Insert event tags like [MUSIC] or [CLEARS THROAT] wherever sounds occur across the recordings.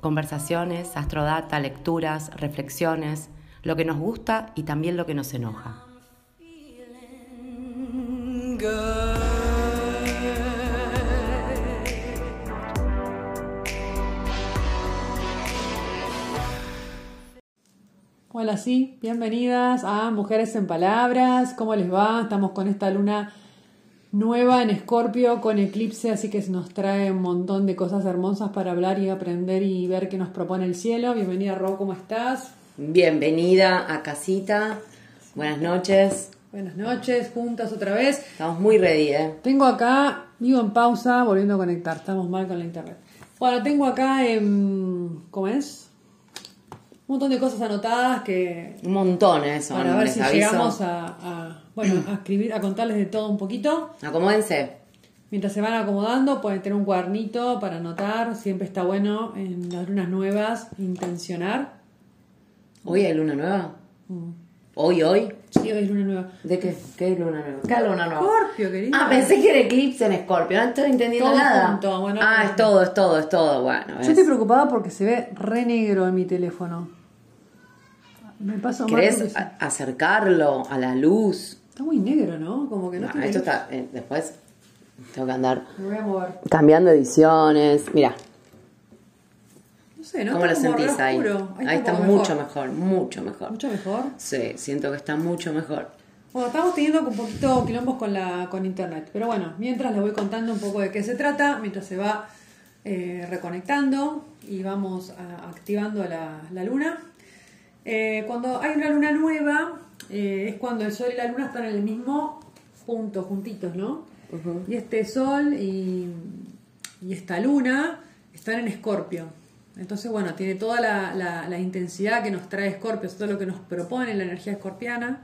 Conversaciones, astrodata, lecturas, reflexiones, lo que nos gusta y también lo que nos enoja. Hola, sí, bienvenidas a Mujeres en Palabras. ¿Cómo les va? Estamos con esta luna nueva en Escorpio con eclipse, así que nos trae un montón de cosas hermosas para hablar y aprender y ver qué nos propone el cielo. Bienvenida, Ro, ¿cómo estás? Bienvenida a casita. Buenas noches. Buenas noches, juntas otra vez. Estamos muy ready, ¿eh? Tengo acá, vivo en pausa, volviendo a conectar. Estamos mal con la internet. Bueno, tengo acá, en, ¿cómo es? Un montón de cosas anotadas que Un montón eso. para ¿no? ver Les si aviso. llegamos a, a, bueno, a escribir, a contarles de todo un poquito. Acomódense. Mientras se van acomodando, pueden tener un cuadernito para anotar. Siempre está bueno en las lunas nuevas intencionar. ¿Hoy hay luna nueva? Mm. ¿Hoy, hoy? Sí, hoy es luna nueva. ¿De qué? ¿Qué luna nueva? ¿Qué luna nueva? Escorpio, querida. Ah, pensé que era eclipse en Escorpio, no estoy entendiendo Todo nada. junto, bueno, ah, es todo, es todo, es todo. Bueno, Yo estoy preocupada porque se ve re negro en mi teléfono. Me paso mal ¿Querés se- a- acercarlo a la luz? Está muy negro, ¿no? Como que no, No, tiene esto está. eh, después tengo que andar Me voy a mover. cambiando ediciones. Mira, No sé, ¿no? ¿cómo lo sentís ahí? Ahí está mucho mejor, mucho mejor. Mucho mejor. Sí, siento que está mucho mejor. Bueno, estamos teniendo un poquito quilombos con la con internet, pero bueno, mientras les voy contando un poco de qué se trata, mientras se va eh, reconectando y vamos a- activando la, la luna. Eh, cuando hay una luna nueva, eh, es cuando el sol y la luna están en el mismo punto, juntitos, ¿no? Y este sol y, y esta luna están en Escorpio. Entonces, bueno, tiene toda la, la- la intensidad que nos trae Escorpio, todo lo que nos propone la energía escorpiana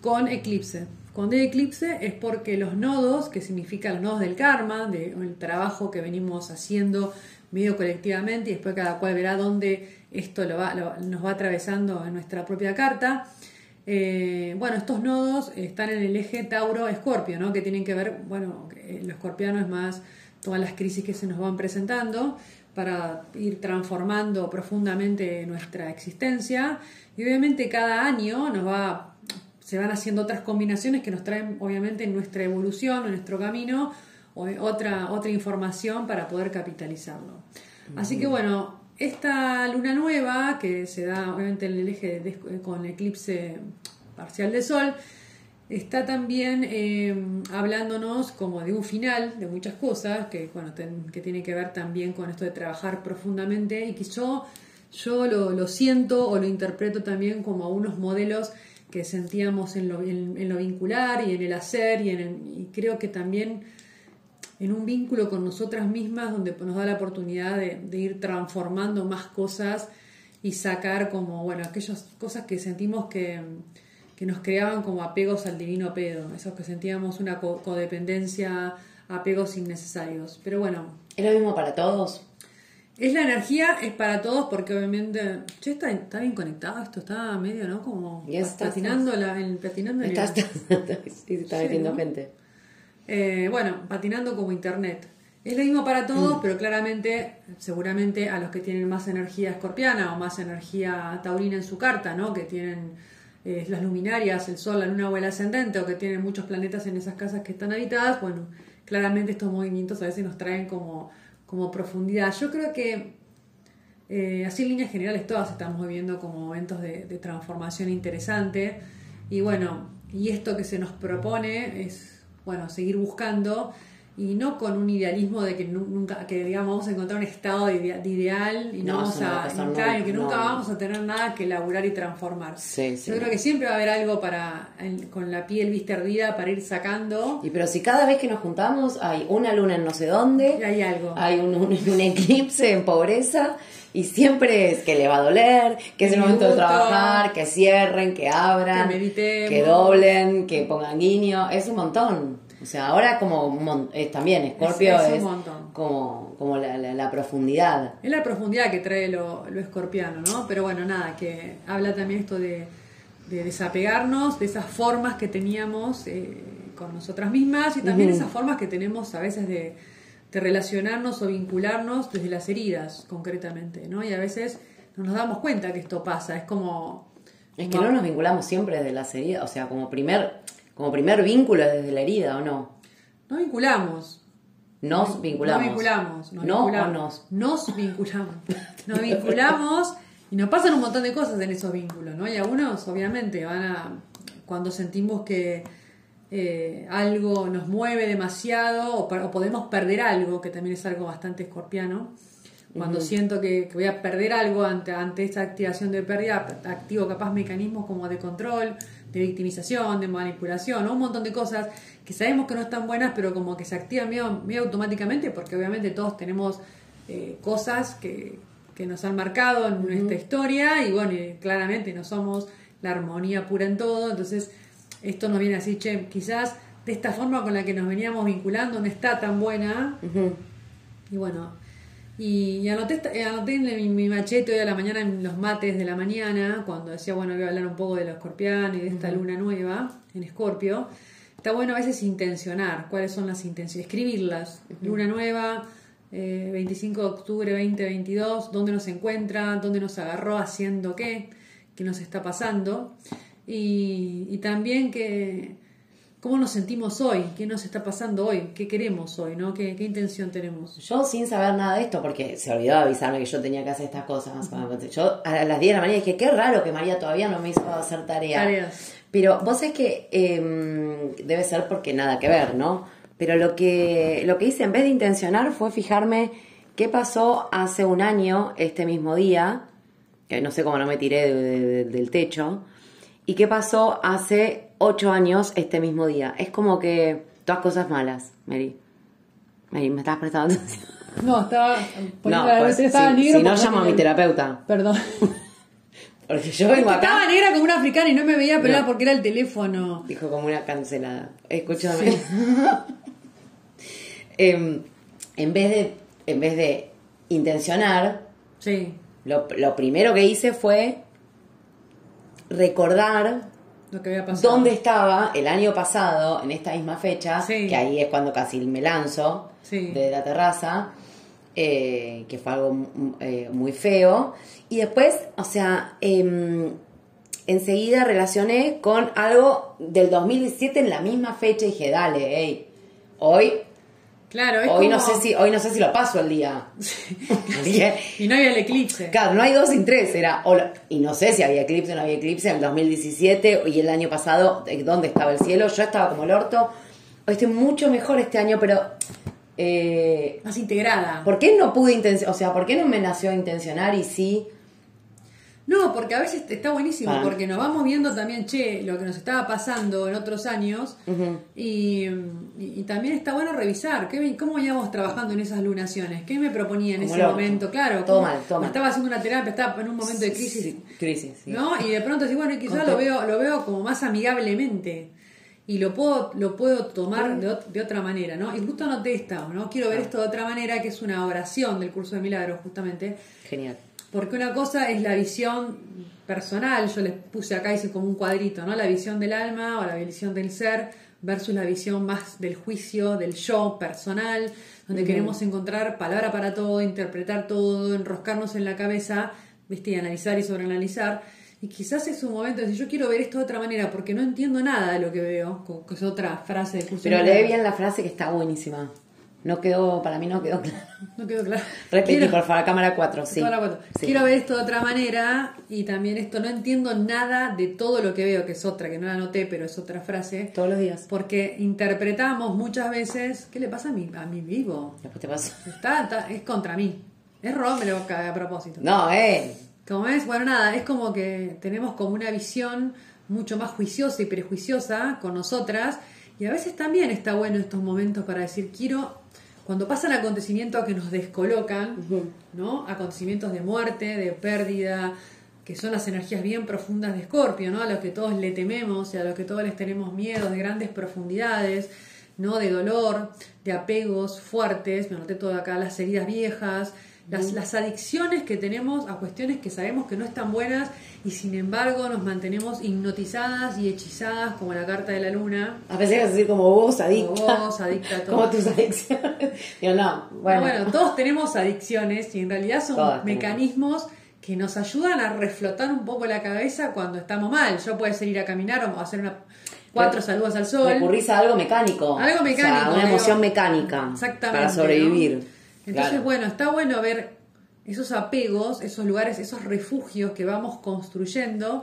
con eclipse. Cuando hay eclipse es porque los nodos, que significan los nodos del karma, del trabajo que venimos haciendo medio colectivamente y después cada cual verá dónde esto lo va- lo- nos va atravesando en nuestra propia carta. Eh, bueno, estos nodos están en el eje Tauro-Escorpio, ¿no? que tienen que ver, bueno, lo escorpiano es más todas las crisis que se nos van presentando para ir transformando profundamente nuestra existencia y obviamente cada año nos va se van haciendo otras combinaciones que nos traen obviamente en nuestra evolución, en nuestro camino, otra, otra información para poder capitalizarlo. Así que bueno, esta luna nueva, que se da obviamente en el eje de- con eclipse parcial de sol, está también eh, hablándonos como de un final de muchas cosas que, bueno, que tiene que ver también con esto de trabajar profundamente y que yo, yo lo, lo siento o lo interpreto también como unos modelos que sentíamos en lo, en lo vincular y en el hacer y, en el- y creo que también en un vínculo con nosotras mismas donde nos da la oportunidad de, de ir transformando más cosas y sacar como, bueno, aquellas cosas que sentimos que, que nos creaban como apegos al divino pedo, esos que sentíamos una co- codependencia, apegos innecesarios. Pero bueno, ¿Es lo mismo para todos? es la energía, es para todos porque obviamente, che, está, está bien conectado esto, está medio, ¿no? Como patinando, la, el- [LAUGHS] sí, se está Sí, metiendo ¿no? gente. Eh, bueno, patinando como internet. Es lo mismo para todos, pero claramente, seguramente a los que tienen más energía escorpiana o más energía taurina en su carta, ¿no? Que tienen eh, las luminarias, el sol, la luna o el ascendente, o que tienen muchos planetas en esas casas que están habitadas, bueno, claramente estos movimientos a veces nos traen como, como profundidad. Yo creo que eh, así en líneas generales todas estamos viviendo como momentos de, de transformación interesante y bueno, y esto que se nos propone es, bueno, seguir buscando y no con un idealismo de que nu- nunca, que digamos vamos a encontrar un estado de, de ideal y no, No, vamos a, nunca- que nunca no. vamos a tener nada que elaborar y transformar. Sí, sí. Yo creo que siempre va a haber algo para, en- con la piel vista ardida para ir sacando Y pero si cada vez que nos juntamos hay una luna en no sé dónde, y hay algo. hay un, un- un eclipse en pobreza Y siempre es que le va a doler, que es el momento de trabajar, que cierren, que abran, Que que doblen, que pongan guiño. Es un montón. O sea, ahora como es también, Escorpio Es- es, es como, como la, la- la profundidad. Es la profundidad que trae lo, lo escorpiano, ¿no? Pero bueno, nada, que habla también esto de, de desapegarnos de esas formas que teníamos eh, con nosotras mismas y también esas formas que tenemos a veces de, de relacionarnos o vincularnos desde las heridas, concretamente, ¿no? Y a veces no nos damos cuenta que esto pasa, es como... Es que como- no nos vinculamos siempre desde las heridas, o sea, como primer, como primer vínculo es desde la herida, ¿o no? No vinculamos. Nos vinculamos. No vinculamos. Nos ¿No vinculamos. o nos? Nos vinculamos. Nos vinculamos y nos pasan un montón de cosas en esos vínculos, ¿no? Y algunos, obviamente, van a. Cuando sentimos que eh, algo nos mueve demasiado o, podemos perder algo, que también es algo bastante escorpiano. Cuando siento que, que voy a perder algo ante, ante esta activación de pérdida, activo capaz mecanismos como de control, de victimización, de manipulación, ¿no? un montón de cosas que sabemos que no están buenas, pero como que se activan medio, medio automáticamente, porque obviamente todos tenemos eh, cosas que, que nos han marcado en nuestra historia y bueno, y claramente no somos la armonía pura en todo, entonces esto nos viene así, che, quizás de esta forma con la que nos veníamos vinculando no está tan buena, y bueno, y, y anoté, eh, anoté en mi, mi machete hoy a la mañana en los mates de la mañana, cuando decía, bueno, voy a hablar un poco de los escorpión y de esta luna nueva en Escorpio. Está bueno a veces intencionar cuáles son las intenciones, escribirlas. Luna nueva, eh, 25 de octubre 2022, dónde nos encuentra, dónde nos agarró haciendo qué, qué nos está pasando. Y, y también que cómo nos sentimos hoy, qué nos está pasando hoy, qué queremos hoy, ¿no? ¿Qué, qué intención tenemos? Yo sin saber nada de esto, porque se olvidó de avisarme que yo tenía que hacer estas cosas. Yo a las 10 de la mañana dije, qué raro que María todavía no me hizo hacer tarea. Tareas. Pero vos sabés que eh, debe ser porque nada que ver, ¿no? Pero lo que, lo que hice en vez de intencionar fue fijarme qué pasó hace un año, este mismo día, que no sé cómo no me tiré de- de- de- del techo, y qué pasó hace ocho años este mismo día. Es como que todas cosas malas, Mary. Mary, ¿me estás prestando atención? [LAUGHS] No, estaba No, la pues, estaba si, no llamo a mi terapeuta. Perdón. [LAUGHS] Porque yo vengo acá. Estaba negra como una africana y no me veía, pero No. porque era el teléfono. Dijo como una cancelada. Escúchame. [LAUGHS] Em, en vez de en vez de intencionar, Sí, lo, lo primero que hice fue recordar lo que había pasado. dónde estaba el año pasado, en esta misma fecha, Sí. que ahí es cuando casi me lanzo Sí. de la terraza, eh, que fue algo mm, eh, muy feo. Y después, o sea, em, enseguida relacioné con algo del 2017 en la misma fecha y dije, dale, hey, hoy, Claro, es hoy no sé si, hoy no sé si lo paso el día. [LAUGHS] Y no había el eclipse. Claro, no hay dos sin tres, era, o y no sé si había eclipse o no había eclipse en el 2017 y el año pasado, eh, ¿dónde estaba el cielo? Yo estaba como el orto, hoy estoy mucho mejor este año, pero, eh, Más integrada. ¿por qué no pude intencionar, o sea, por qué no me nació intencionar y sí? No, porque a veces está buenísimo, Para- porque nos vamos viendo también, che, lo que nos estaba pasando en otros años. y, y- y también está bueno revisar ¿qué, cómo íbamos trabajando en esas lunaciones. ¿Qué me proponía en Como ese momento? Claro, Todo mal, todo mal. Estaba haciendo una terapia, estaba en un momento de crisis. Sí, crisis, sí. ¿no? Y de pronto decís, bueno, y quizás lo veo, lo veo como más amigablemente. Y lo puedo, lo puedo tomar de, ot- de otra manera, ¿no? Y justo anoté esta, ¿no? Quiero Ah. ver esto de otra manera, que es una oración del curso de milagros, justamente. Genial. Porque una cosa es la visión personal, yo les puse acá, hice como un cuadrito, ¿no? La visión del alma o la visión del ser versus la visión más del juicio, del yo personal, donde queremos encontrar palabra para todo, interpretar todo, enroscarnos en la cabeza, ¿viste? Y analizar y sobreanalizar. Y quizás es un momento de decir, yo quiero ver esto de otra manera porque no entiendo nada de lo que veo, que es otra frase del curso. Pero de lee bien la frase que está buenísima. No quedó, para mí no quedó [LAUGHS] claro. No quedó claro. Repetí, Quiero- por favor, cámara 4, sí. Cámara cuatro. Sí. Quiero ver esto de otra manera y también esto, no entiendo nada de todo lo que veo, que es otra, que no la anoté, pero es otra frase, Todos los días. porque interpretamos muchas veces, ¿qué le pasa a mi, a mi vivo? Después te paso. Está, está- es contra mí. Es caga a propósito. No, eh. Como es, bueno, nada, es como que tenemos como una visión mucho más juiciosa y prejuiciosa con nosotras y a veces también está bueno estos momentos para decir, quiero cuando pasan acontecimientos que nos descolocan, ¿no? Acontecimientos de muerte, de pérdida, que son las energías bien profundas de Escorpio, ¿no? A los que todos le tememos y a los que todos les tenemos miedo, de grandes profundidades, ¿no? De dolor, de apegos fuertes, me anoté todo acá, las heridas viejas, las, las adicciones que tenemos a cuestiones que sabemos que no están buenas y sin embargo nos mantenemos hipnotizadas y hechizadas como la carta de la luna. A veces es decir como vos, adicta. Como vos, adicta a [LAUGHS] todo. Como tus adicciones. [LAUGHS] Digo, no, Bueno. bueno. todos tenemos adicciones y en realidad son tenemos. mecanismos que nos ayudan a reflotar un poco la cabeza cuando estamos mal. Yo puede ser ir a caminar o hacer una, cuatro saludos al sol. Recurrís a algo mecánico. Algo mecánico, O sea, una digo. emoción mecánica. Exactamente. Para sobrevivir. ¿no? Entonces, Claro. bueno, está bueno ver esos apegos, esos lugares, esos refugios que vamos construyendo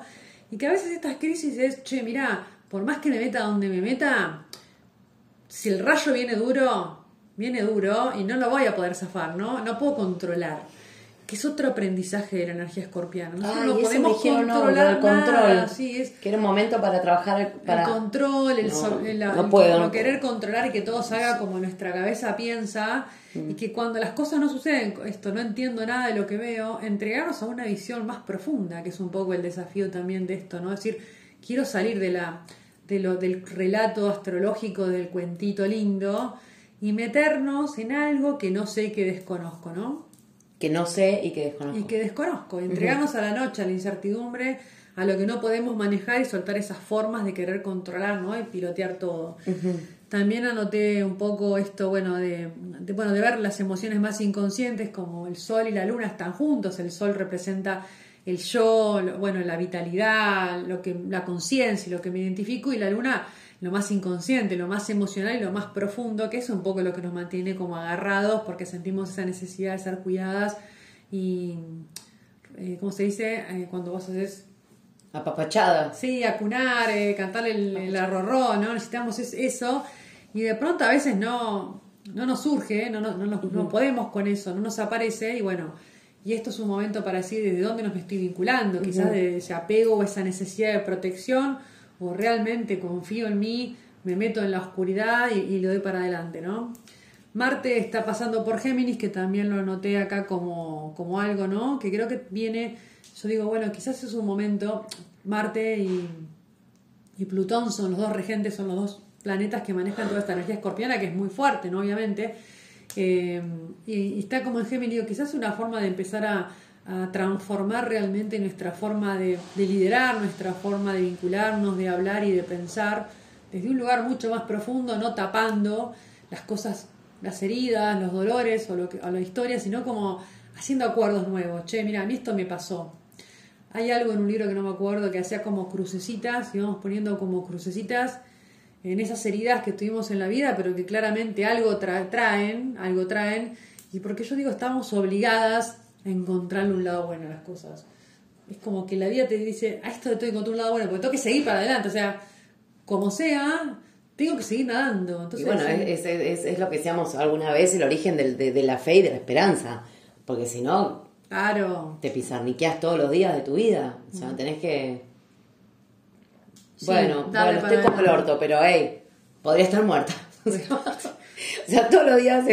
y que a veces estas crisis es, che, mirá, por más que me meta donde me meta, si el rayo viene duro, viene duro y no lo voy a poder zafar, ¿no? No puedo controlar. Que es otro aprendizaje de la energía escorpiana. Nosotros Ay, no podemos dijeron, no, controlar el control. nada, sí, es Que era un momento para trabajar. Para... el control, el, No, so- el- no el- puedo, el no querer controlar y que todo salga como nuestra cabeza piensa Mm. y que cuando las cosas no suceden, esto no entiendo nada de lo que veo, entregarnos a una visión más profunda, que es un poco el desafío también de esto, ¿no? Es decir, quiero salir de la de lo, del relato astrológico del cuentito lindo y meternos en algo que no sé que desconozco, ¿no? Que no sé y que desconozco. y que desconozco, entregarnos a la noche, a la incertidumbre, a lo que no podemos manejar y soltar esas formas de querer controlar, ¿no? Y pilotear todo. También anoté un poco esto, bueno, de, de, bueno, de ver las emociones más inconscientes, como el sol y la luna están juntos. El sol representa el yo, lo- bueno, la vitalidad, lo que, la conciencia, lo que me identifico, y la luna lo más inconsciente, lo más emocional y lo más profundo, que es un poco lo que nos mantiene como agarrados porque sentimos esa necesidad de ser cuidadas y, eh, ¿cómo se dice? Eh, cuando vos haces Apapachada. Sí, acunar, eh, cantar el, el arrorró, ¿no? Necesitamos es- eso. Y de pronto a veces no, no nos surge, no, no, no, nos- no podemos con eso, no nos aparece. Y bueno, y esto es un momento para decir desde dónde nos estoy vinculando, quizás de ese apego o esa necesidad de protección, o realmente confío en mí, me meto en la oscuridad y, le doy para adelante, ¿no? Marte está pasando por Géminis, que también lo anoté acá como, como algo, ¿no? Que creo que viene, yo digo, bueno, quizás es un momento, Marte y, y Plutón son los dos regentes, son los dos planetas que manejan toda esta energía escorpiana, que es muy fuerte, ¿no? Obviamente. Eh, y, y está como en Géminis, quizás es una forma de empezar a, a transformar realmente nuestra forma de, de liderar, nuestra forma de vincularnos, de hablar y de pensar desde un lugar mucho más profundo, no tapando las cosas, las heridas, los dolores o, lo que, o la historia, sino como haciendo acuerdos nuevos. Che, mira, a mí esto me pasó. Hay algo en un libro que no me acuerdo que hacía como crucecitas, íbamos poniendo como crucecitas en esas heridas que tuvimos en la vida, pero que claramente algo tra- traen, algo traen, y porque yo digo, estamos obligadas a encontrarle un lado bueno a las cosas. Es como que la vida te dice, a esto le tengo que encontrar un lado bueno, porque tengo que seguir para adelante, o sea, como sea, tengo que seguir nadando. Entonces, y bueno, es, es, es- es lo que decíamos alguna vez, el origen del- de, de la fe y de la esperanza. Porque si no, claro, te pisarniqueas todos los días de tu vida. O sea, tenés que... Sí, bueno, estoy como el orto, pero hey, podría estar muerta. [LAUGHS] [LAUGHS] o sea, todos los días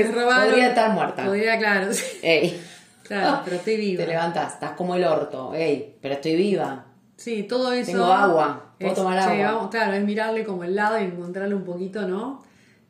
podría estar muerta. Podría, claro, sí. Ey. Claro, pero estoy viva. Te levantas, estás como el orto, ey, pero estoy viva. Sí, todo eso. Tengo agua, puedo es, tomar che, agua. vamos, claro, es mirarle como el lado y encontrarle un poquito, ¿no?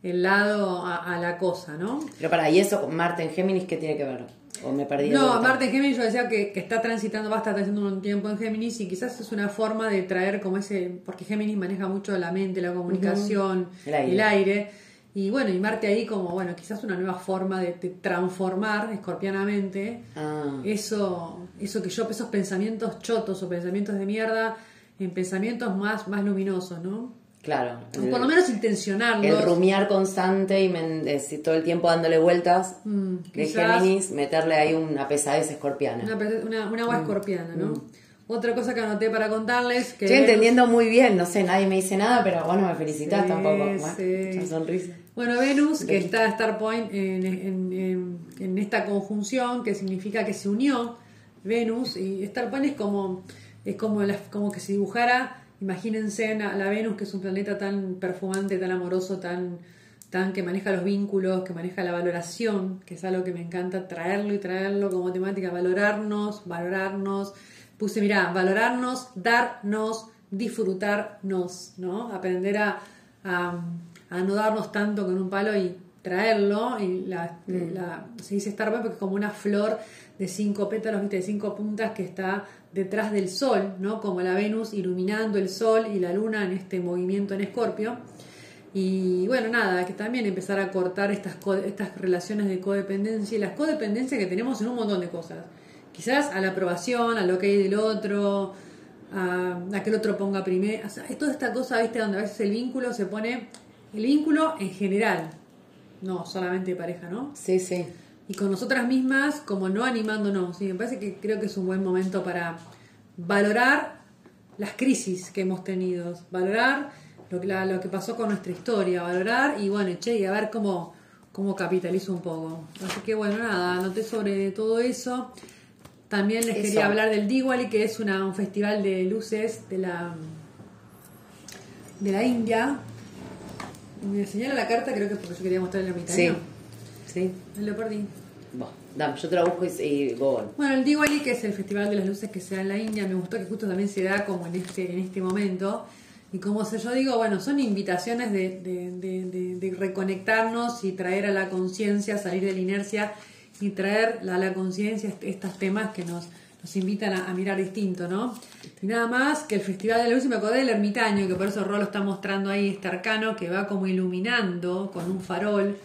El lado a, a la cosa, ¿no? Pero para, ¿y eso con Marte en Géminis qué tiene que ver? ¿O me perdí? No? Marte en Géminis yo decía que, que está transitando, va a estar transitando un tiempo en Géminis y quizás es una forma de traer como ese, porque Géminis maneja mucho la mente, la comunicación, El aire. el aire. Y bueno, y Marte ahí como, bueno, quizás una nueva forma de, de transformar escorpianamente Ah, eso, eso que yo, esos pensamientos chotos o pensamientos de mierda en pensamientos más, más luminosos, ¿no? claro. Por lo menos intencionarlos. El rumiar constante y men- es decir, todo el tiempo dándole vueltas Mm, de Géminis, meterle ahí una pesadez escorpiana. Una, una, una Mm. agua escorpiana, ¿no? Otra cosa que anoté para contarles que Estoy entendiendo muy bien, no sé, nadie me dice nada, pero bueno, me felicitas Sí, tampoco. Bueno, sí. sonrisa. Bueno, Venus, que está Star Point en, en- en- en esta conjunción, que significa que se unió Venus, y Star Point es como, es como, la- como que se dibujara, imagínense a la Venus, que es un planeta tan perfumante, tan amoroso, tan, tan que maneja los vínculos, que maneja la valoración, que es algo que me encanta traerlo y traerlo como temática, valorarnos, valorarnos. Puse, mira, valorarnos, darnos, disfrutarnos, ¿no? Aprender a, a, a no darnos tanto con un palo y traerlo. Y la, la- se dice Star porque es como una flor de cinco pétalos, ¿viste? de cinco puntas que está detrás del sol, ¿no? Como la Venus iluminando el sol y la luna en este movimiento en Escorpio. Y bueno, nada, que también empezar a cortar estas, estas relaciones de codependencia y las codependencias que tenemos en un montón de cosas. Quizás a la aprobación, a lo que hay del otro, a, a que el otro ponga primero. O sea, es toda esta cosa, ¿viste? Donde a veces el vínculo se pone. El vínculo en general, no solamente de pareja, ¿no? Sí, sí. y con nosotras mismas como no animándonos. Y me parece que creo que es un buen momento para valorar las crisis que hemos tenido, valorar lo que, la- lo que pasó con nuestra historia, valorar y bueno, che, y a ver cómo, cómo capitalizo un poco. Así que bueno, nada, anoté sobre todo eso. También les Eso. quería hablar del Diwali, que es una, un festival de luces de la, de la India. Me señala la carta, creo que es porque yo quería mostrarle a mi Sí. Sí. Me lo perdí. Bueno, dame, yo busco y, y Google. Bueno, el Diwali, que es el festival de las luces que se da en la India, me gustó que justo también se da como en este, en este momento. Y como se- yo digo, bueno, son invitaciones de, de- de- de- reconectarnos y traer a la conciencia, salir de la inercia y traer a la conciencia est- estos temas que nos, nos invitan a, a mirar distinto, ¿no? Y nada más que el Festival de la Luz, y me acordé del ermitaño, que por eso Rolo está mostrando ahí este arcano que va como iluminando con un farol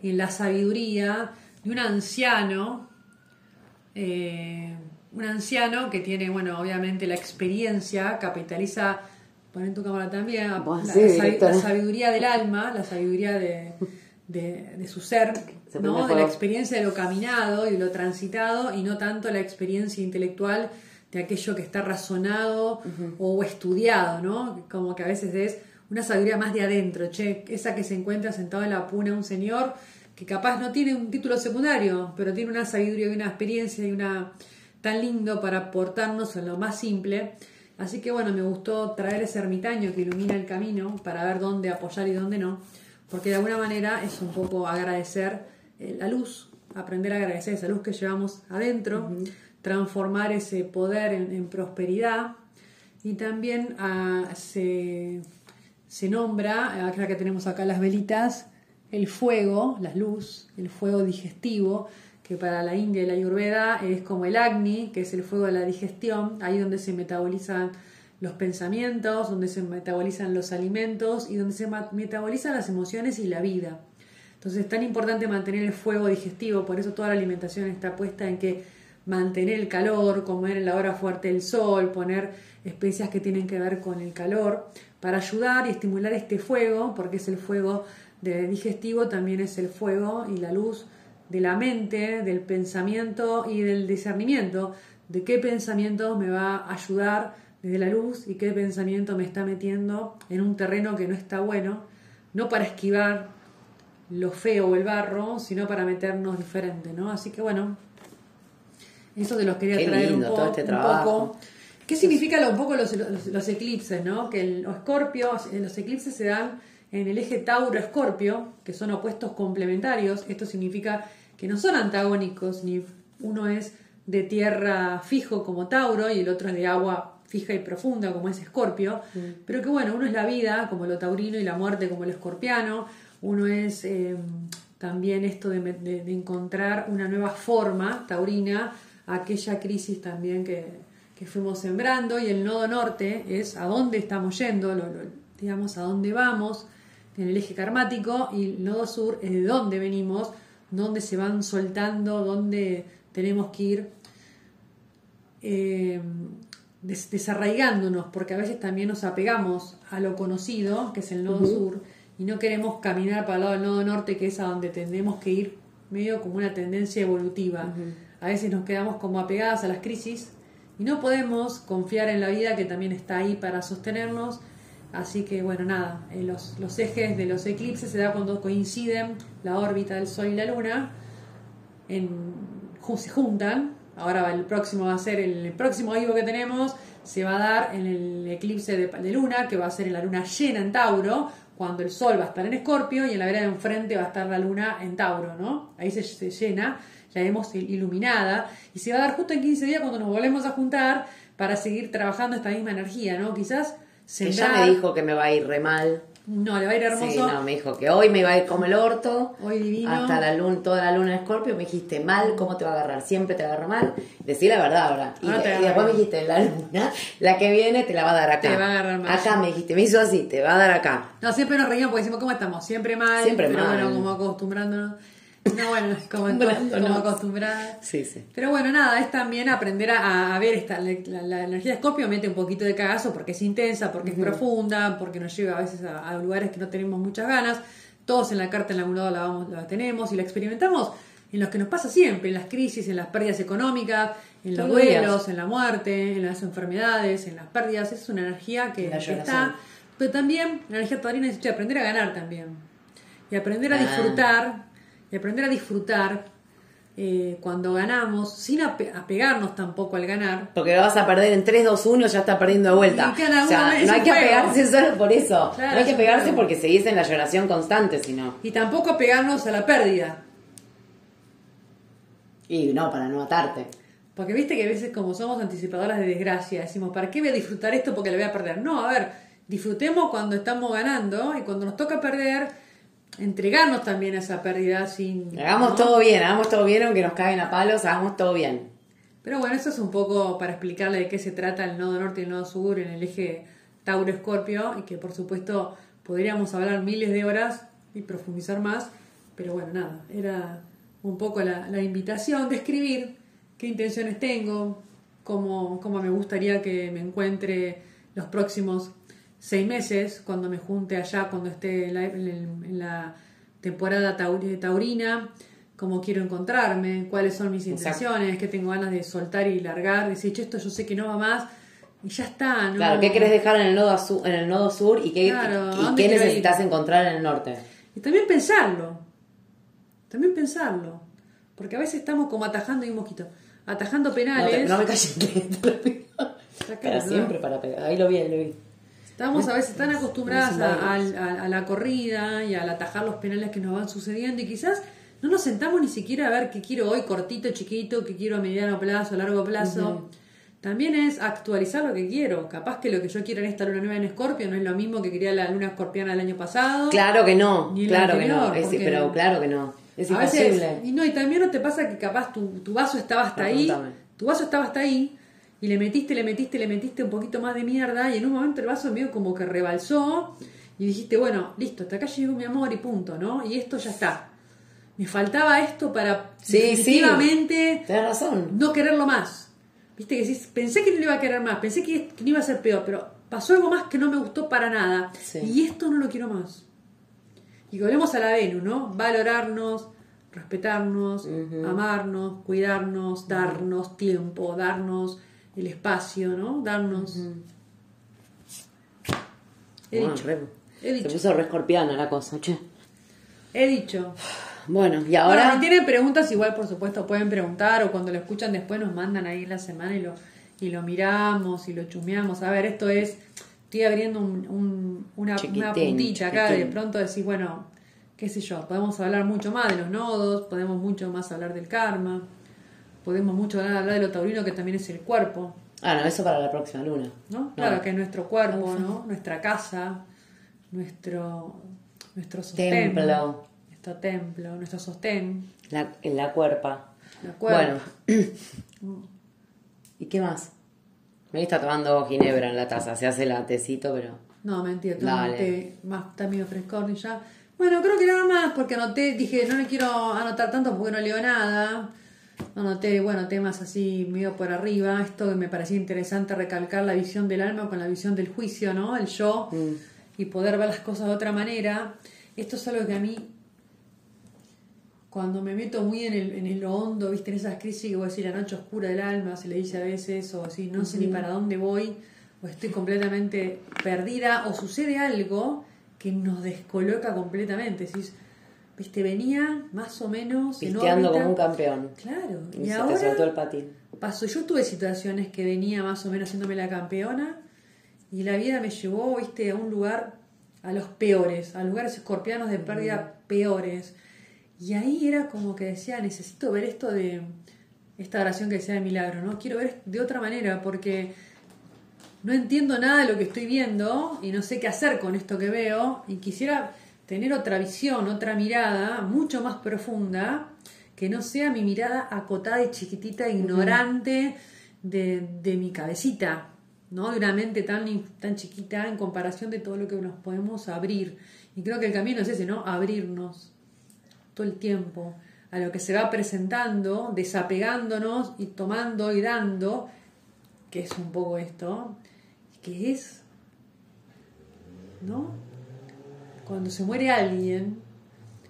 en la sabiduría de un anciano eh, un anciano que tiene, bueno, obviamente la experiencia, capitaliza, pon en tu cámara también, la, la la sabiduría del alma, la sabiduría de, [LAUGHS] de, de su ser, Se ¿no? de la experiencia de lo caminado y de lo transitado y no tanto la experiencia intelectual de aquello que está razonado o estudiado, ¿no? Como que a veces es una sabiduría más de adentro, che, esa que se encuentra sentado en la puna un señor que capaz no tiene un título secundario, pero tiene una sabiduría y una experiencia y una tan lindo para aportarnos en lo más simple. Así que bueno, me gustó traer ese ermitaño que ilumina el camino para ver dónde apoyar y dónde no, porque de alguna manera es un poco agradecer eh, la luz, aprender a agradecer esa luz que llevamos adentro, transformar ese poder en, en prosperidad y también ah, se, se nombra, acá que tenemos acá las velitas, el fuego, la luz, el fuego digestivo, que para la India y la Ayurveda es como el Agni, que es el fuego de la digestión, ahí donde se metabolizan los pensamientos, donde se metabolizan los alimentos y donde se metabolizan las emociones y la vida. Entonces es tan importante mantener el fuego digestivo, por eso toda la alimentación está puesta en que mantener el calor, comer en la hora fuerte del sol, poner especias que tienen que ver con el calor, para ayudar y estimular este fuego, porque es el fuego de digestivo, también es el fuego y la luz de la mente, del pensamiento y del discernimiento, de qué pensamiento me va a ayudar desde la luz y qué pensamiento me está metiendo en un terreno que no está bueno, no para esquivar lo feo o el barro, sino para meternos diferente, ¿no? Así que bueno, eso te los quería Qué traer lindo un, todo este un poco. ¿Qué significa lo- un poco los, los- los eclipses, no? Que el escorpio, los eclipses se dan en el eje Tauro-Escorpio, que son opuestos complementarios. Esto significa que no son antagónicos, ni uno es de tierra fijo como Tauro y el otro es de agua fija y profunda como es Escorpio, pero que bueno, uno es la vida como lo taurino y la muerte como el escorpiano, uno es eh, también esto de, me- de- de encontrar una nueva forma taurina, aquella crisis también que, que fuimos sembrando y el nodo norte es a dónde estamos yendo, lo- lo- digamos a dónde vamos en el eje karmático y el nodo sur es de dónde venimos, dónde se van soltando, dónde tenemos que ir eh, des- desarraigándonos, porque a veces también nos apegamos a lo conocido, que es el nodo sur, y no queremos caminar para el lado del nodo norte, que es a donde tendemos que ir medio como una tendencia evolutiva. A veces nos quedamos como apegadas a las crisis y no podemos confiar en la vida que también está ahí para sostenernos. Así que bueno, nada, eh, los, los ejes de los eclipses se da cuando coinciden la órbita del Sol y la Luna, en, se juntan. Ahora el próximo va a ser el, próximo vivo que tenemos, se va a dar en el eclipse de, de luna, que va a ser en la luna llena en Tauro, cuando el sol va a estar en Escorpio y en la vereda de enfrente va a estar la luna en Tauro, ¿no? Ahí se, se llena, la vemos iluminada y se va a dar justo en 15 días cuando nos volvemos a juntar para seguir trabajando esta misma energía, ¿no? Quizás que ya me dijo que me va a ir re mal. No, le va a ir hermoso. Sí, no, me dijo que hoy me iba a ir como el orto. Hoy divino. Hasta la luna, toda la luna en Escorpio. Me dijiste mal, ¿cómo te va a agarrar? Siempre te agarra mal. Decí la verdad ahora. Y, después me dijiste, la luna, la que viene te la va a dar acá. Te va a agarrar mal. Acá me dijiste, me hizo así, te va a dar acá. No, siempre nos reímos porque decimos, ¿cómo estamos? Siempre mal. Siempre pero mal. bueno, como acostumbrándonos. No, bueno, [LAUGHS] como, como acostumbrada. Sí, sí. Pero bueno, nada, es también aprender a, a ver esta, la, la, energía de Scorpio mete un poquito de cagazo porque es intensa, porque es profunda, porque nos lleva a veces a, a, lugares que no tenemos muchas ganas. Todos en la carta en algún lado la, vamos, la tenemos y la experimentamos en los que nos pasa siempre, en las crisis, en las pérdidas económicas, en los duelos, días. en la muerte, en las enfermedades, en las pérdidas. Es una energía que, La está. Pero también la energía taurina necesita aprender a ganar también. Y aprender a Ah. disfrutar, y aprender a disfrutar eh, cuando ganamos, sin ape- apegarnos tampoco al ganar. Porque vas a perder en 3, 2, 1, ya está perdiendo de vuelta. O sea, no hay que apegarse [LAUGHS] solo por eso. Claro, no hay que apegarse porque seguís en la lloración constante, sino. Y tampoco apegarnos a la pérdida. Y no, para no atarte. Porque viste que a veces como somos anticipadoras de desgracia, decimos, ¿para qué voy a disfrutar esto porque lo voy a perder? No, a ver, disfrutemos cuando estamos ganando y cuando nos toca perder, entregarnos también a esa pérdida sin... Hagamos ¿no? todo bien, hagamos todo bien, aunque nos caguen a palos, hagamos todo bien. Pero bueno, eso es un poco para explicarle de qué se trata el nodo norte y el nodo sur en el eje Tauro-Escorpio y que por supuesto podríamos hablar miles de horas y profundizar más, pero bueno, nada, era un poco la, la invitación de escribir qué intenciones tengo, cómo, cómo me gustaría que me encuentre los próximos seis meses, cuando me junte allá, cuando esté en la, en la temporada tauri- taurina, cómo quiero encontrarme, cuáles son mis intenciones, qué tengo ganas de soltar y largar, decir, "Che, esto yo sé que no va más, y ya está, ¿no? Claro, ¿qué querés dejar en el nodo, azu- en el nodo sur y qué, Claro, y ¿a dónde qué necesitas ir? encontrar en el norte? Y también pensarlo. También pensarlo. Porque a veces estamos como atajando y un mosquito. Atajando No, penales. te- no me calles, Para siempre, para pegar. Ahí lo vi, ahí lo vi. Estamos a veces tan acostumbradas a, sin a- a la corrida y al atajar los penales que nos van sucediendo y quizás no nos sentamos ni siquiera a ver qué quiero hoy, cortito, chiquito, qué quiero a mediano plazo, a largo plazo. También es actualizar lo que quiero. Capaz que lo que yo quiero en esta luna nueva en Escorpio no es lo mismo que quería la luna escorpiana el año pasado. Claro que no, Ni claro que anterior, no. Es- porque- pero claro que no. Es a imposible. veces, y no, y también no te pasa que capaz tu, tu vaso estaba hasta No, ahí, contame. tu vaso estaba hasta ahí, y le metiste, le metiste, le metiste un poquito más de mierda, y en un momento el vaso medio como que rebalsó, y dijiste, bueno, listo, hasta acá llegó mi amor y punto, ¿no? Y esto ya está. Me faltaba esto para Sí, sí. definitivamente Tenés razón. no quererlo más. Viste que decís, pensé que no lo iba a querer más, pensé que, que no iba a ser peor, pero pasó algo más que no me gustó para nada. Sí. Y esto no lo quiero más. Y volvemos a la Venus, ¿no? Valorarnos, respetarnos, amarnos, cuidarnos, darnos tiempo, darnos el espacio, ¿no? Darnos. He Bueno, dicho. re- He dicho. Se puso re escorpiana la cosa, che. He dicho. Bueno, y Ahora, si tienen preguntas, igual por supuesto pueden preguntar o cuando lo escuchan después nos mandan ahí la semana y lo, y lo miramos y lo chumeamos. A ver, esto es, estoy abriendo un- un- una, una puntita acá, de pronto decir, bueno, qué sé yo, podemos hablar mucho más de los nodos, podemos mucho más hablar del karma, podemos mucho hablar, de lo taurino que también es el cuerpo, Ah, no, eso para la próxima luna. ¿no? Claro, que es nuestro cuerpo, ¿no? Nuestra casa, nuestro, nuestro sostén. Templo. Nuestro templo, nuestro sostén. La, la cuerpa. La cuerpa. Bueno. [CLEARS THROAT] ¿Y qué más? Me está tomando ginebra en la taza. Se hace la tecito, pero. No, mentira, un té más también frescón y ya. Bueno, creo que nada más porque anoté, dije, no le quiero anotar tanto porque no leo nada. Anoté, bueno, temas así medio por arriba. Esto que me parecía interesante recalcar la visión del alma con la visión del juicio, ¿no? El yo y poder ver las cosas de otra manera. Esto es algo que a mí, cuando me meto muy en el, en el lo hondo, viste, en esas crisis que voy a decir la noche oscura del alma, se le dice a veces, o así, no sé ni para dónde voy, o estoy completamente perdida, o sucede algo que nos descoloca completamente. Decís, viste, venía más o menos. en Pisteando como un campeón. Claro, Y, y, se ahora te el patín. pasó. Yo tuve situaciones que venía más o menos haciéndome la campeona y la vida me llevó, viste, a un lugar a los peores, a lugares escorpianos de pérdida peores. Y ahí era como que decía, necesito ver esto de esta oración que decía de milagro, ¿no? Quiero ver de otra manera porque no entiendo nada de lo que estoy viendo y no sé qué hacer con esto que veo y quisiera tener otra visión, otra mirada mucho más profunda, que no sea mi mirada acotada y chiquitita, ignorante de, de mi cabecita, ¿no? De una mente tan, tan chiquita en comparación de todo lo que nos podemos abrir. Y creo que el camino es ese, ¿no? Abrirnos todo el tiempo a lo que se va presentando, desapegándonos y tomando y dando, que es un poco esto, que es, ¿no? Cuando se muere alguien,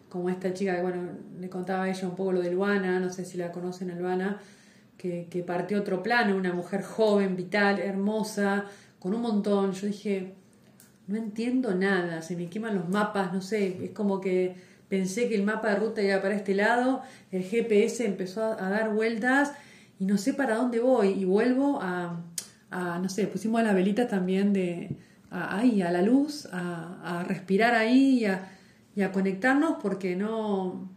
como esta chica que, bueno, le contaba a ella un poco lo de Luana, no sé si la conocen, Luana, que, que partió otro plano, una mujer joven, vital, hermosa, con un montón. Yo dije, no entiendo nada, se me queman los mapas, no sé, es como que pensé que el mapa de ruta iba para este lado, el GPS empezó a, dar vueltas y no sé para dónde voy y vuelvo a, a no sé, pusimos las velitas también de ahí, a la luz, a, a respirar ahí y a, y a, conectarnos porque no,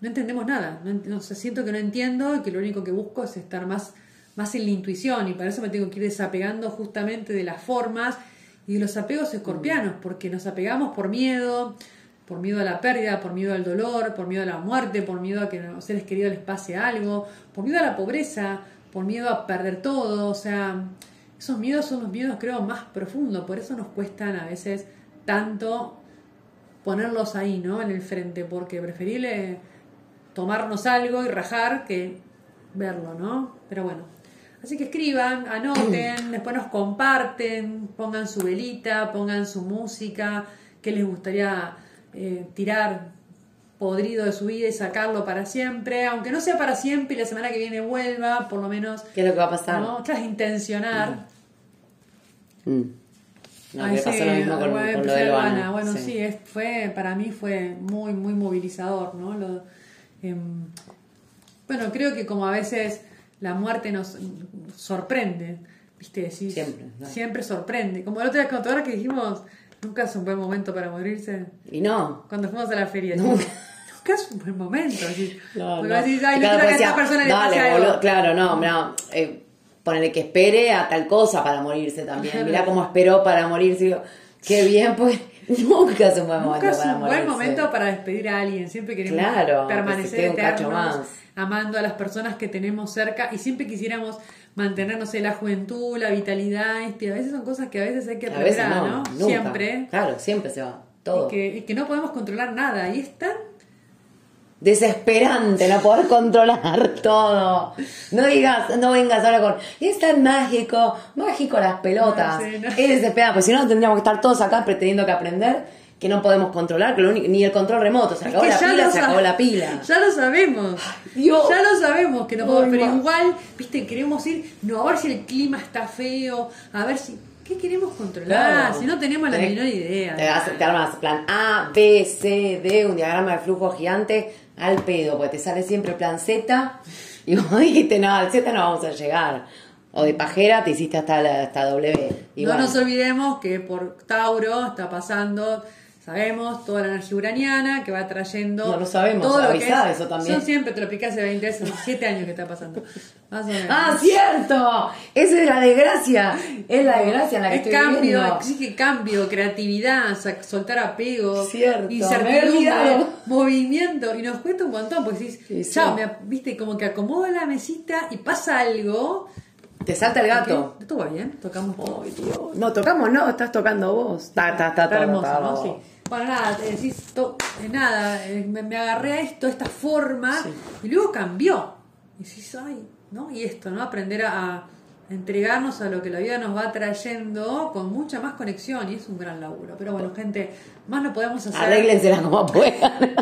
no entendemos nada, no, no siento que no entiendo y que lo único que busco es estar más, más en la intuición y para eso me tengo que ir desapegando justamente de las formas y de los apegos escorpianos, porque nos apegamos por miedo, por miedo a la pérdida, por miedo al dolor, por miedo a la muerte, por miedo a que a los seres queridos les pase algo, por miedo a la pobreza, por miedo a perder todo, o sea, esos miedos son los miedos creo más profundos, por eso nos cuestan a veces tanto ponerlos ahí, ¿no? En el frente, porque preferible tomarnos algo y rajar que verlo, ¿no? Pero bueno, así que escriban, anoten, [CLEARS THROAT] después nos comparten, pongan su velita, pongan su música, qué les gustaría eh, tirar podrido de su vida y sacarlo para siempre, aunque no sea para siempre y la semana que viene vuelva, por lo menos. ¿Qué es lo que va a pasar? ¿no? Tras intencionar. Mm. No, que pasó lo mismo con, con lo de Luana. Bueno, sí, sí es, fue, para mí fue muy, muy movilizador, ¿no? Lo, eh, bueno, creo que como a veces la muerte nos sorprende, ¿viste? Decís, siempre. ¿no? Siempre sorprende. Como el otro día, ahora que dijimos, Nunca es un buen momento para morirse. Y no. Cuando fuimos a la feria. Nunca. Nunca es un buen momento. Así. No, no. decís, ay, no Claro, quiero que esta persona le dale, pase algo. Claro, no, no. Eh, ponele que espere a tal cosa para morirse también. Mirá cómo esperó para morirse. Qué bien, pues [LAUGHS] nunca es un buen momento Nunca es para un morirse. buen momento para despedir a alguien. Siempre queremos Claro, que permanecer cacho eternos, más. amando a las personas que tenemos cerca y siempre quisiéramos mantenernos en la juventud, la vitalidad. Este, a veces son cosas que a veces hay que A aprender, veces no, ¿no? nunca. Siempre. Claro, siempre se va. Todo. Y que, y que no podemos controlar nada. Y es tan Desesperante no poder controlar [LAUGHS] todo. No digas, no vengas ahora con. Es tan mágico, mágico las pelotas. No, sí, no. Es desesperante, porque si no tendríamos que estar todos acá pretendiendo que aprender que no podemos controlar, que lo único, ni el control remoto, se Es acabó que la pila, se acabó la pila. Ya lo sabemos. Dios. Ya lo sabemos que no podemos, pero igual, viste, queremos ir, no, a ver si el clima está feo, a ver si. ¿Qué queremos controlar? Claro. Si no tenemos la menor idea. Te, das- te armas plan A, B, C, D, un diagrama de flujo gigante al pedo, porque te sale siempre plan Z y [LAUGHS] vos dijiste, no, al Z no vamos a llegar. O de pajera te hiciste hasta, la, hasta W. Y no bueno, nos olvidemos que por Tauro está pasando, sabemos, toda la energía uraniana que va trayendo. No lo sabemos, todo lo que es- eso también. Yo siempre te lo expliqué hace 20, hace 7 años que está pasando. Más o menos. ¡Ah, cierto! Esa es la desgracia. Es la desgracia en la que es estoy cambio, viviendo. exige cambio, creatividad, soltar apego, Cierto, incertidumbre, movimiento, y nos cuesta un montón, porque decís, Sí, sí. chao, me- viste, como que acomodo la mesita y pasa algo. Te salta el gato. ¿Todo va bien? Tocamos. Ay, Dios. No, tocamos, no, estás tocando vos. Está, está, está, Está hermoso. Bueno, nada, te decís, to- nada, eh, me, me agarré a esto, esta forma, y luego cambió. Y decís, ay, ¿no? Y esto, ¿no? Aprender a, a entregarnos a lo que la vida nos va trayendo con mucha más conexión, y es un gran laburo. Pero bueno, gente, más no podemos hacer. Arréglensela como puedan. [LAUGHS]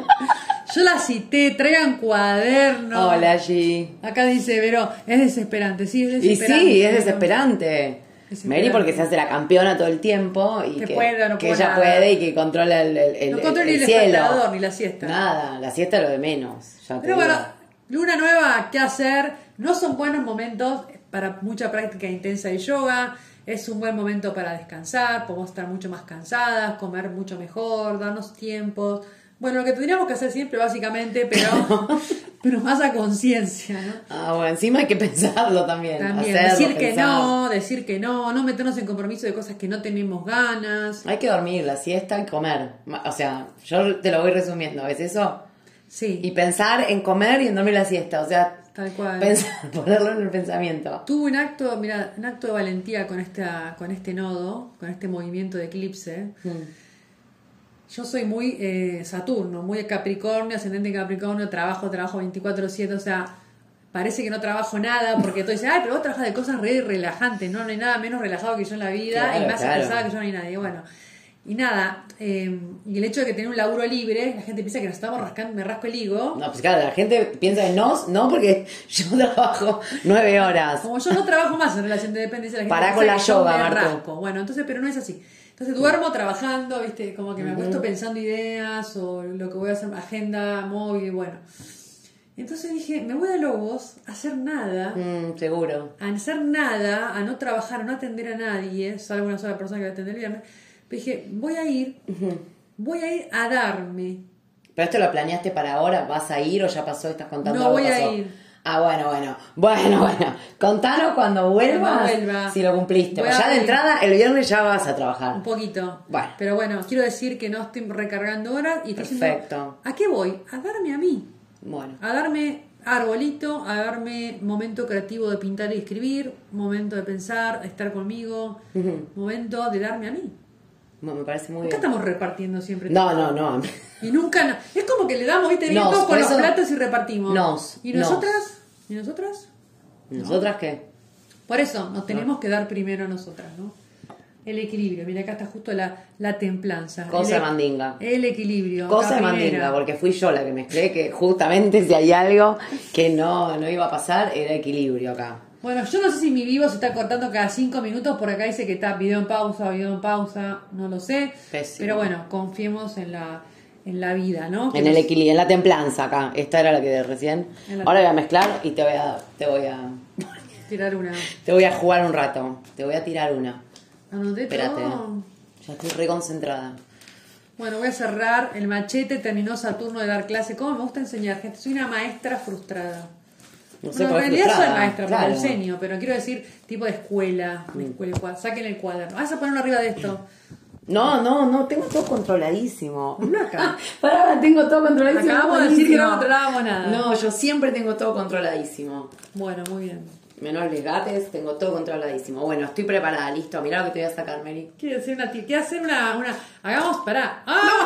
Yo la cité, traigan cuaderno. Hola, G. Acá dice, pero es desesperante, sí, es Y desesperante. sí, es desesperante. Mary porque se hace la campeona todo el tiempo y Que que, puede, no que puede ella nada. puede y que controla el, el, el- No controla el el cielo. ni la siesta. Nada, la siesta es lo de menos. ya Pero bueno, luna nueva, ¿qué hacer? No son buenos momentos para mucha práctica intensa de yoga, es un buen momento para descansar, podemos estar mucho más cansadas, comer mucho mejor, darnos tiempos. Bueno, lo que tendríamos que hacer siempre básicamente, pero, [LAUGHS] pero más a conciencia, ¿no? Ah, bueno, encima hay que pensarlo también. También, hacerlo, decir que pensar. no, decir que no, no meternos en compromiso de cosas que no tenemos ganas. Hay que dormir, la siesta y comer. O sea, yo te lo voy resumiendo, ¿ves eso? Sí, Y pensar en comer y en dormir la siesta. O sea, tal cual. pensar, [LAUGHS] ponerlo en el pensamiento. Tuve un acto, mira, un acto de valentía con esta, con este nodo, con este movimiento de eclipse. Mm. Yo soy muy eh, Saturno, muy Capricornio, ascendente en Capricornio, trabajo, trabajo 24/7, o sea, parece que no trabajo nada, porque tú dices, ay, pero vos trabajas de cosas re relajantes, no, no hay nada menos relajado que yo en la vida Claro, y más claro. estresada que yo no hay nadie. Bueno, y nada, eh, y el hecho de que tener un laburo libre, la gente piensa que nos estamos rascando, me rasco el higo. No, pues claro, la gente piensa en no, no porque [LAUGHS] yo trabajo nueve horas. Como yo no trabajo más en relación de dependencia, la gente Pará con la yoga, rasco. Bueno, entonces, pero no es así. Entonces duermo trabajando, viste, como que me acuesto pensando ideas o lo que voy a hacer, agenda móvil, bueno. Entonces dije, me voy a Lobos a hacer nada, Mm, seguro. a hacer nada, a no trabajar, a no atender a nadie, salvo una sola persona que va a atender el viernes. Pero dije, voy a ir, voy a ir a darme. ¿Pero esto lo planeaste para ahora? ¿Vas a ir o ya pasó? ¿Estás contando No algo voy a pasó? ir. Ah, bueno, bueno. Bueno, bueno. Contanos cuando vuelvas Cuando vuelva. si lo cumpliste. Voy O ya de entrada, el viernes ya vas a trabajar. Un poquito. Bueno. Pero bueno, quiero decir que no estoy recargando horas y estoy Perfecto. ¿A qué voy? A darme a mí. Bueno. a darme arbolito, a darme momento creativo de pintar y escribir, momento de pensar, estar conmigo, momento de darme a mí. Bueno, me parece muy bien. estamos repartiendo siempre. No, no, no. Y nunca, no- es como que le damos, viste, bien todos con los eso- platos y repartimos. Nos, ¿Y nos. nosotras? ¿Y nosotras? ¿Nosotras qué? Por eso nos tenemos que dar primero a nosotras, ¿no? El equilibrio. Mira, acá está justo la, la templanza. Cosa el, mandinga. El equilibrio. Cosa mandinga, porque fui yo la que mezclé que justamente si hay algo que no, no iba a pasar, era equilibrio acá. Bueno, yo no sé si mi vivo se está cortando cada cinco minutos, por acá dice que está video en pausa, video en pausa, no lo sé. Pésimo. Pero bueno, confiemos en la, en la vida, ¿no? Que En el equilibrio, en la templanza acá. Esta era la que de recién. Ahora voy a mezclar y te voy a, te voy a, [LAUGHS] Tirar una. te voy a jugar un rato. Te voy a tirar una. Anoté Espérate. todo. Ya estoy reconcentrada. Bueno, voy a cerrar. El machete terminó Saturno de dar clase. ¿Cómo me gusta enseñar, gente? Soy una maestra frustrada. No sé en realidad soy maestra, claro. pero enseño, pero quiero decir tipo de escuela. De escuela Saquen el cuaderno. Vas a ponerlo arriba de esto. No, no, no, tengo todo controladísimo. [LAUGHS] Acá. [LAUGHS] Pará, tengo todo controladísimo. Acabamos de decir que no controlábamos nada. No, yo siempre tengo todo controladísimo. Bueno, muy bien. Menos les gates, tengo todo controladísimo. Bueno, estoy preparada, listo. Mirá lo que te voy a sacar, Mary. Quiero hacer una, quiero hacer una, una, hagamos, pará. ¡Ah!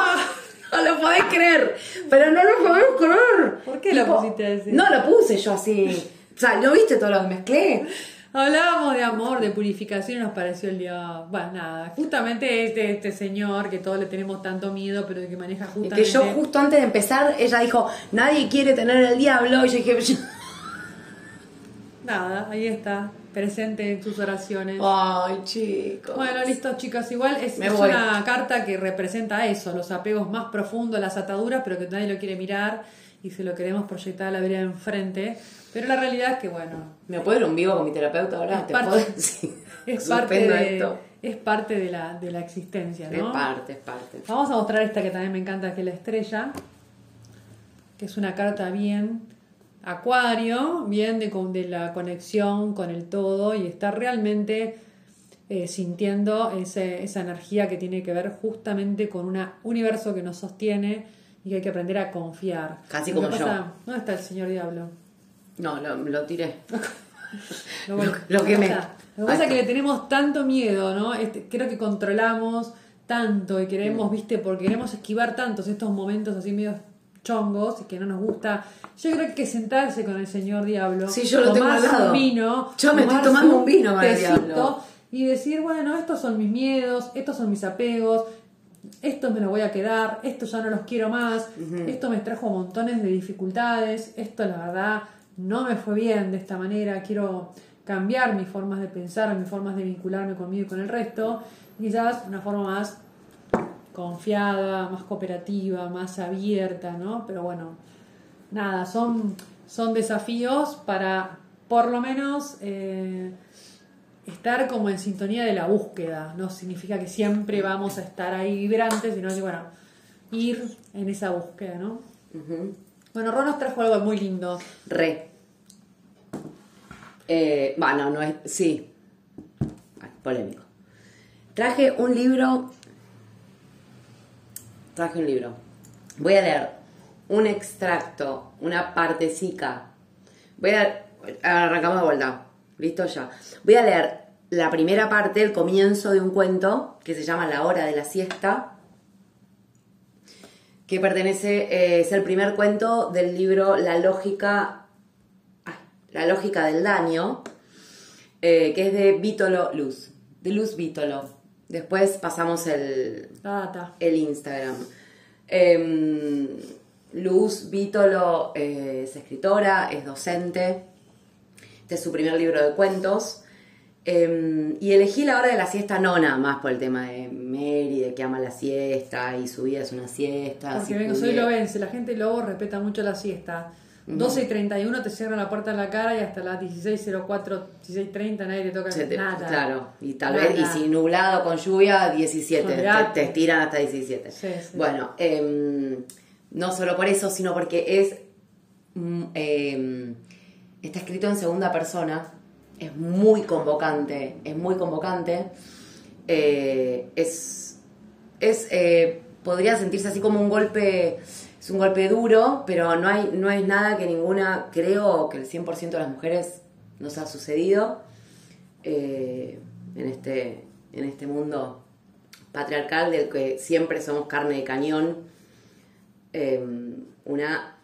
No lo podés creer, pero no lo podés creer. ¿Por qué lo pusiste así? No lo puse yo así. O sea, ¿no viste todo lo que mezclé? Hablábamos de amor, de purificación y nos pareció el día. Bueno, nada, justamente este, este señor que todos le tenemos tanto miedo, pero que maneja Y justamente. que yo justo antes de empezar, ella dijo, nadie quiere tener el diablo. Y yo dije, [LAUGHS] Nada, ahí está, presente en sus oraciones. ay, chicos. Bueno, listo, chicos. Igual es, es una carta que representa eso, los apegos más profundos, las ataduras, pero que nadie lo quiere mirar y se lo queremos proyectar a la vida enfrente. Pero la realidad es que, bueno, ¿Me puedo ir un vivo con mi terapeuta ahora? Es ¿Te parte- puedo decir? [LAUGHS] es parte, de, esto. es parte de, la, de la existencia, Es ¿no? parte, es parte. Vamos a mostrar esta que también me encanta, que es la estrella, que es una carta bien acuario, bien de, con- de la conexión con el todo y está realmente eh, sintiendo ese- esa energía que tiene que ver justamente con un universo que nos sostiene y que hay que aprender a confiar. Casi como yo. pasa- ¿Dónde está el señor Diablo? No, lo, lo tiré. [LAUGHS] Lo, Lo- lo que me- pasa- Lo que pasa es que le tenemos tanto miedo, ¿no? Este, creo que controlamos tanto y Mm. queremos, viste, porque queremos esquivar tantos estos momentos así medio chongos y que no nos gusta. Yo creo que hay que sentarse con el señor Diablo. Sí, yo lo tengo tomarse al lado. un vino. Yo me estoy tomando un vino con el Diablo. Y decir, bueno, estos son mis miedos, estos son mis apegos, esto me lo voy a quedar, esto ya no los quiero más, esto me trajo montones de dificultades, esto la verdad no me fue bien de esta manera, quiero cambiar mis formas de pensar, mis formas de vincularme conmigo y con el resto, quizás una forma más confiada, más cooperativa, más abierta, ¿no? Pero bueno, nada, son, son desafíos para por lo menos eh, estar como en sintonía de la búsqueda. No significa que siempre vamos a estar ahí vibrantes, sino que, bueno, ir en esa búsqueda, ¿no? Bueno, Ron nos trajo algo muy lindo. Re. Eh, bueno, no es. Sí. Polémico. Traje un libro. Traje un libro. Voy a leer un extracto, una partecica. Voy a. Arrancamos de vuelta. Listo ya. Voy a leer la primera parte, el comienzo de un cuento que se llama La hora de la siesta que pertenece, eh, es el primer cuento del libro La lógica, la lógica del daño, eh, que es de Vítolo Luz, de Luz Vítolo. Después pasamos el, Ah, el Instagram. Em, Luz Vítolo eh, es escritora, es docente. Este es su primer libro de cuentos. Em, y elegí la hora de la siesta no nada más por el tema de Mary, de que ama la siesta y su vida es una siesta. Porque si soy lobense, la gente luego respeta mucho la siesta. 12 y 31 te cierran la puerta en la cara y hasta las 16.04, 16.30 nadie te toca te- nada. Claro, y tal Nada. vez, y si nublado con lluvia, 17, te, te estiran hasta 17. Sí, sí. Bueno, em, no solo por eso, sino porque es, em, está escrito en segunda persona, es muy convocante, es muy convocante, eh, es, es eh, podría sentirse así como un golpe, es un golpe duro, pero no hay, no es nada que ninguna, creo que el 100% de las mujeres nos ha sucedido eh, en, este, en este mundo patriarcal del que siempre somos carne de cañón. Eh, una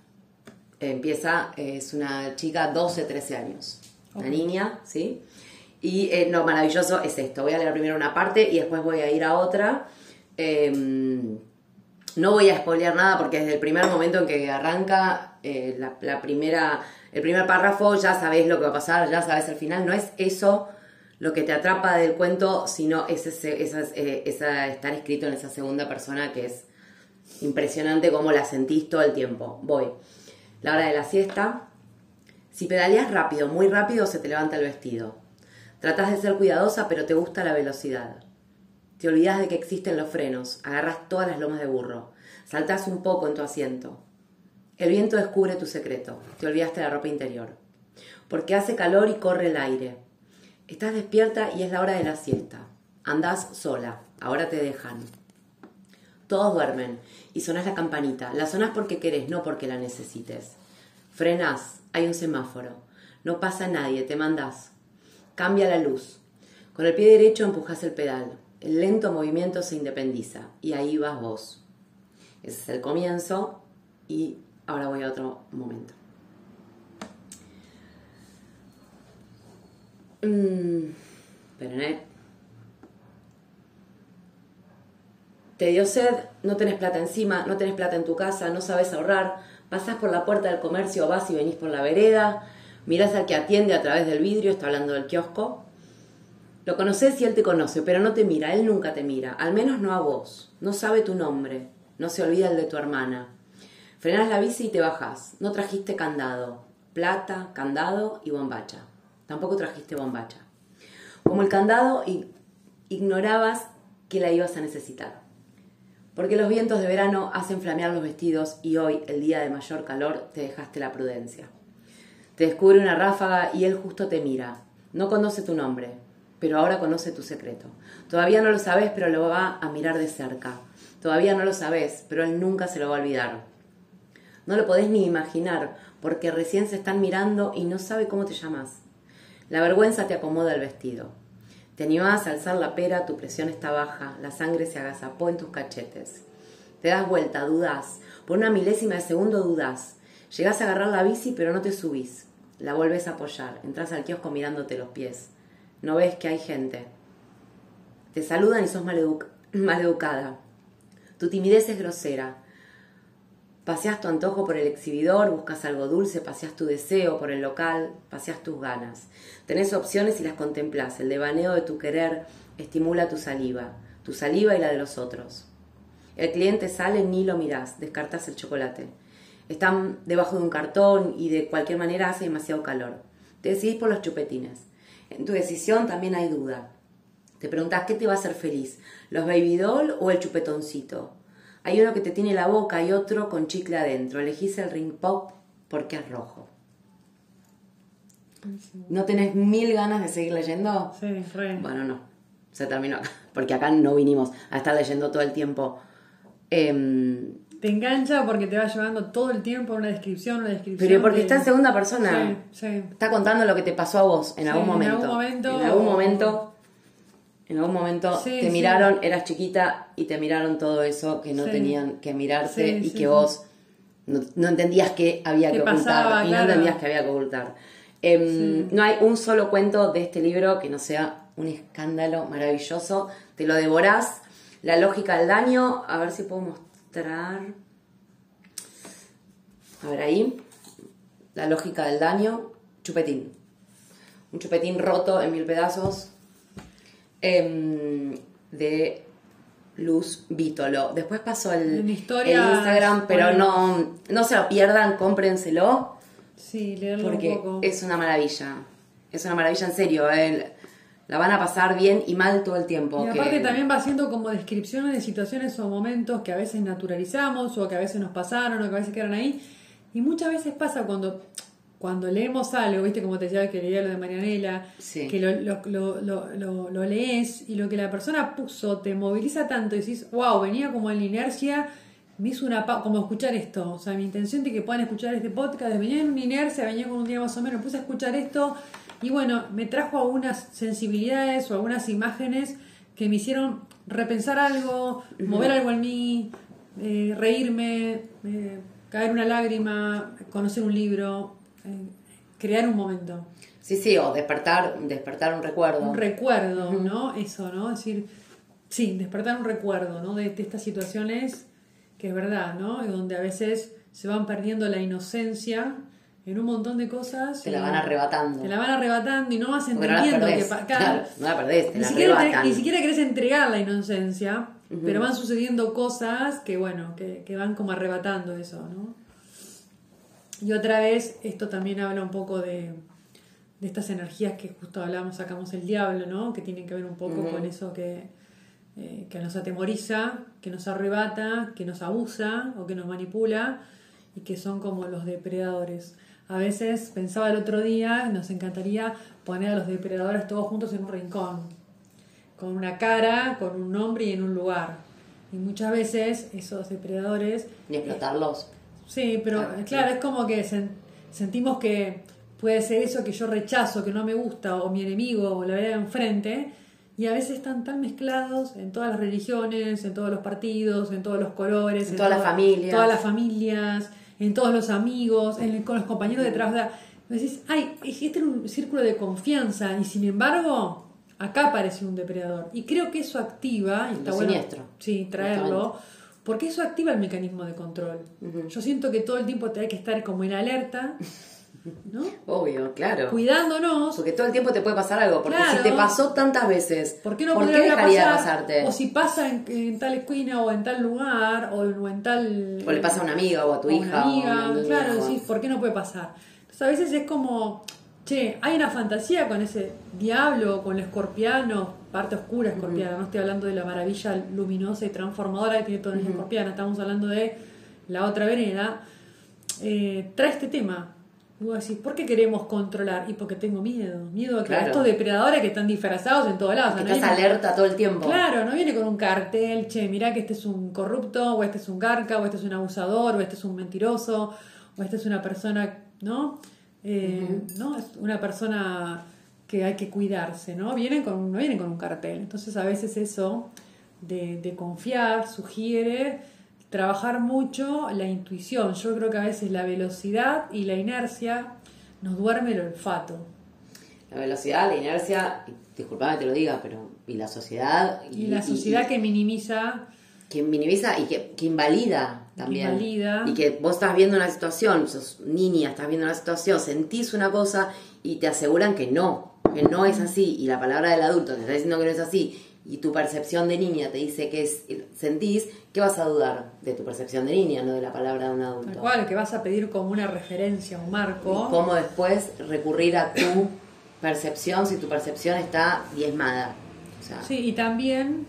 empieza, es una chica 12, 13 años, una niña, ¿sí? Y eh, lo maravilloso es esto, voy a leer primero una parte y después voy a ir a otra. Eh, no voy a spoilear nada porque desde el primer momento en que arranca eh, la, primera, el primer párrafo ya sabes lo que va a pasar, ya sabes el final. No es eso lo que te atrapa del cuento, sino es ese, esa, eh, estar escrito en esa segunda persona que es impresionante como la sentís todo el tiempo. Voy. La hora de la siesta. Si pedaleas rápido, muy rápido, se te levanta el vestido. Tratas de ser cuidadosa, pero te gusta la velocidad. Te olvidas de que existen los frenos, agarras todas las lomas de burro, saltas un poco en tu asiento. El viento descubre tu secreto, te olvidaste de la ropa interior. Porque hace calor y corre el aire. Estás despierta y es la hora de la siesta. Andás sola, ahora te dejan. Todos duermen y sonás la campanita. La sonás porque querés, no porque la necesites. Frenás, hay un semáforo. No pasa nadie, te mandás. Cambia la luz. Con el pie derecho empujas el pedal. El lento movimiento se independiza y ahí vas vos. Ese es el comienzo y ahora voy a otro momento. Mm, esperen. Te dio sed, no tenés plata encima, no tenés plata en tu casa, no sabes ahorrar, pasás por la puerta del comercio, vas y venís por la vereda, mirás al que atiende a través del vidrio, está hablando del kiosco. Lo conoces y él te conoce, pero no te mira, él nunca te mira, al menos no a vos, no sabe tu nombre, no se olvida el de tu hermana. Frenás la bici y te bajás, no trajiste candado, plata, candado y bombacha. Tampoco trajiste bombacha. Como el candado, ignorabas que la ibas a necesitar. Porque los vientos de verano hacen flamear los vestidos y hoy, el día de mayor calor, te dejaste la prudencia. Te descubre una ráfaga y él justo te mira. No conoce tu nombre, pero ahora conoce tu secreto. Todavía no lo sabes, pero lo va a mirar de cerca. Todavía no lo sabes, pero él nunca se lo va a olvidar. No lo podés ni imaginar, porque recién se están mirando y no sabe cómo te llamas. La vergüenza te acomoda el vestido. Te animás a alzar la pera, tu presión está baja, la sangre se agazapó en tus cachetes. Te das vuelta, dudás. Por una milésima de segundo dudás. Llegás a agarrar la bici, pero no te subís. La vuelves a apoyar. Entras al kiosco mirándote los pies. No ves que hay gente. Te saludan y sos maleduc maleducada. Tu timidez es grosera. Paseas tu antojo por el exhibidor, buscas algo dulce, paseas tu deseo por el local, paseas tus ganas. Tenés opciones y las contemplás. El devaneo de tu querer estimula tu saliva, tu saliva y la de los otros. El cliente sale, ni lo mirás, descartas el chocolate. Están debajo de un cartón y de cualquier manera hace demasiado calor. Te decidís por los chupetines. En tu decisión también hay duda. Te preguntas qué te va a hacer feliz, los baby doll o el chupetoncito. Hay uno que te tiene la boca y otro con chicle adentro. Elegís el ring pop porque es rojo. ¿No tenés mil ganas de seguir leyendo? Sí, re. Bueno, no. Se terminó acá. [LAUGHS] Porque acá no vinimos a estar leyendo todo el tiempo. Em, Te engancha porque te va llevando todo el tiempo una descripción, una descripción. pero porque de- está en segunda persona. Sí, sí. Está contando lo que te pasó a vos en Sí, algún en momento. algún momento- En algún momento. En algún momento te miraron, eras chiquita y te miraron todo eso que no tenían que mirarte y que vos no, no entendías que había ¿Qué que ocultar pasaba? y Claro. no entendías que había que ocultar. No hay un solo cuento de este libro que no sea un escándalo maravilloso. Te lo devorás. La lógica del daño, a ver si puedo mostrar. A ver ahí. La lógica del daño, chupetín. Un chupetín roto en mil pedazos. em, de Luz Vítolo. Después pasó el, historias, Instagram, pero bueno. no, no se lo pierdan, cómprenselo. Sí, leerlo Porque un poco. es una maravilla. Es una maravilla en serio. La van a pasar bien y mal todo el tiempo. Y que- aparte también va haciendo como descripciones de situaciones o momentos que a veces naturalizamos o que a veces nos pasaron o que a veces quedan ahí. Y muchas veces pasa cuando, cuando leemos algo, viste como te decía que leía lo de Marianela, Sí. que lo, lo, lo, lo, lo- lo lees y lo que la persona puso te moviliza tanto y decís, wow, venía como en la inercia, me hizo una pa- como escuchar esto. O sea, mi intención de que puedan escuchar este podcast, venía en una inercia, venía con un día más o menos, puse a escuchar esto y bueno, me trajo algunas sensibilidades o algunas imágenes que me hicieron repensar algo, mover algo en mí, eh, reírme, eh, caer una lágrima, conocer un libro, eh, crear un momento, Sí, sí, o despertar, despertar un recuerdo. un recuerdo, ¿no? Eso, ¿no? Es decir, sí, despertar un recuerdo, ¿no? De, de estas situaciones que es verdad, ¿no? Y donde a veces se van perdiendo la inocencia en un montón de cosas. Te la van arrebatando. Te la van arrebatando y no vas no entendiendo perdés. que Claro, no la perdés, te ni la siquiera, te- arrebatan. ni siquiera querés entregar la inocencia, pero van sucediendo cosas que, bueno, que, que van como arrebatando eso, ¿no? Y otra vez, esto también habla un poco de, de estas energías que justo hablamos, sacamos el diablo, ¿no? Que tienen que ver un poco con eso que, eh, que nos atemoriza, que nos arrebata, que nos abusa o que nos manipula y que son como los depredadores. A veces pensaba el otro día, nos encantaría poner a los depredadores todos juntos en un rincón, con una cara, con un nombre y en un lugar. Y muchas veces esos depredadores Ni explotarlos. Sí, pero sí. claro, es como que sen- sentimos que puede ser eso que yo rechazo, que no me gusta, o mi enemigo, o la verdad enfrente, y a veces están tan mezclados en todas las religiones, en todos los partidos, en todos los colores, En todas las familias. todas las familias, en todos los amigos, en- con los compañeros de trabajo. O sea, decís, ay, este era un círculo de confianza, y sin embargo, acá aparece un depredador. Y creo que eso activa, y está Lo bueno siniestro. sí, traerlo, porque eso activa el mecanismo de control. Yo siento que todo el tiempo te hay que estar como en alerta, ¿no? Obvio, claro. Cuidándonos. Porque todo el tiempo te puede pasar algo. Porque Claro. si te pasó tantas veces, ¿Por qué no ¿por qué dejaría pasar? de pasarte? O si pasa en, en tal esquina o en tal lugar o, en- o en tal... O le pasa a una amiga o a tu o hija. Una amiga, claro, decís, ¿por qué no puede pasar? Entonces a veces es como, che, hay una fantasía con ese diablo, con el escorpiano, parte oscura escorpiana, no estoy hablando de la maravilla luminosa y transformadora que tiene toda la escorpiana, estamos hablando de la otra vereda, eh, trae este tema. Y vos decís, ¿por qué queremos controlar? Y porque tengo miedo, miedo a que Claro. estos depredadores que están disfrazados en todos lados. o sea, no estás viene- alerta todo el tiempo. Claro, no viene con un cartel, che, mirá que este es un corrupto, o este es un garca, o este es un abusador, o este es un mentiroso, o este es una persona, ¿no? Eh, ¿no? Es una persona que hay que cuidarse, ¿no? Vienen con, no vienen con un cartel. Entonces a veces eso de, de confiar sugiere trabajar mucho la intuición. Yo creo que a veces la velocidad y la inercia nos duerme el olfato. La velocidad, la inercia, disculpame que te lo diga, pero. Y la sociedad. Y la sociedad que minimiza que minimiza y que, que invalida también. invalida. Y que vos estás viendo una situación, sos niña, estás viendo una situación, sentís una cosa y te aseguran que no, que no es así. Y la palabra del adulto te está diciendo que no es así. y tu percepción de niña te dice que es, sentís, ¿qué vas a dudar? De tu percepción de niña, no de la palabra de un adulto. Tal cual, que vas a pedir como una referencia, un marco. Y cómo después recurrir a tu percepción si tu percepción está diezmada. sí, y también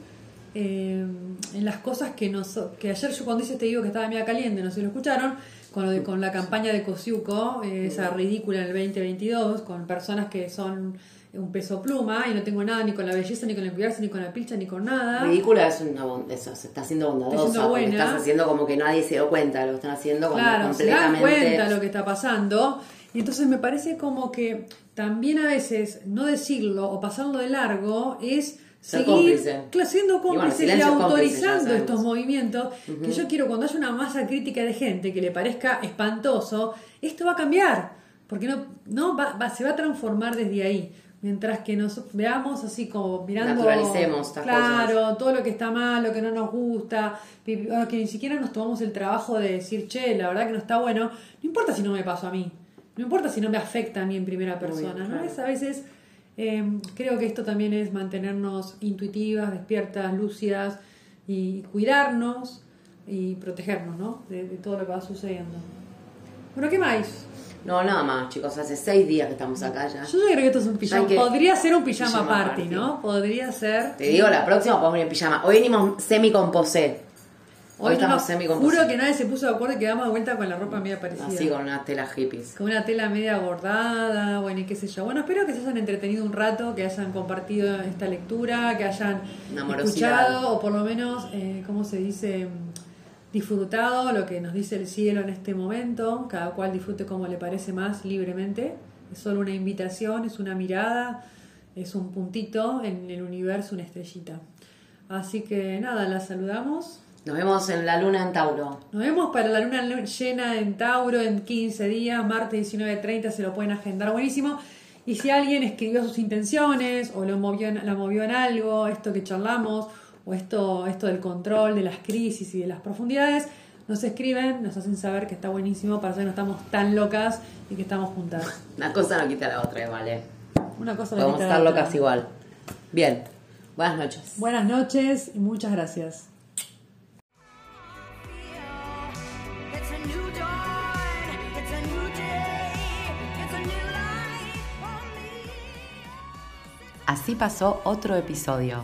eh, en las cosas que nos que ayer yo cuando hice te digo que estaba media caliente, no sé si lo escucharon, con, lo de, con la campaña de Cosiuco, eh, esa ridícula en el 2022, con personas que son un peso pluma y no tengo nada ni con la belleza, ni con el cuidarse, ni con la pilcha, ni con nada. Ridícula es una eso, se está haciendo bondadosa, está estás haciendo como que nadie se da cuenta, lo están haciendo como claro, completamente... se dan cuenta lo que está pasando. Y entonces me parece como que también a veces no decirlo o pasarlo de largo es seguir cómplice. siendo cómplice y, autorizando estos movimientos que yo quiero cuando haya una masa crítica de gente que le parezca espantoso, esto va a cambiar, porque no, no va, se va a transformar desde ahí. Mientras que nos veamos así como mirando. Naturalicemos estas Claro, todo lo que está mal, lo que no nos gusta, que ni siquiera nos tomamos el trabajo de decir, che, la verdad que no está bueno. No importa si no me pasó a mí, no importa si no me afecta a mí en primera persona, ¿no? Es a veces Em, creo que esto también es mantenernos intuitivas, despiertas, lúcidas y cuidarnos y protegernos ¿no? de, todo lo que va sucediendo. Bueno, ¿qué más? No, nada más, chicos. Hace seis días que estamos acá ya. Yo creo que esto es un pijama. Podría ser un pijama, party, ¿no? Podría ser. Te digo, la próxima podemos venir en pijama. Hoy venimos semi-composé. Hoy, estamos semi Juro que nadie se puso de acuerdo y quedamos de vuelta con la ropa media parecida. Así, con una tela hippies. Con una tela media bordada, bueno, y qué sé yo. Bueno, espero que se hayan entretenido un rato, que hayan compartido esta lectura, que hayan escuchado, o por lo menos, eh, ¿cómo se dice? Disfrutado lo que nos dice el cielo en este momento. Cada cual disfrute como le parece más libremente. Es solo una invitación, es una mirada, es un puntito en el universo, una estrellita. Así que nada, la saludamos. Nos vemos en la luna en Tauro. Nos vemos para la luna llena en Tauro en 15 días, martes 19.30, se lo pueden agendar buenísimo. Y si alguien escribió sus intenciones o lo movió la movió en algo, esto que charlamos, o esto, esto del control de las crisis y de las profundidades, nos escriben, nos hacen saber que está buenísimo para saber que no estamos tan locas y que estamos juntas. [LAUGHS] Una cosa no quita la otra, vale. Una cosa no Podemos estar locas igual. Bien. Buenas noches. Buenas noches y muchas gracias. Así pasó otro episodio.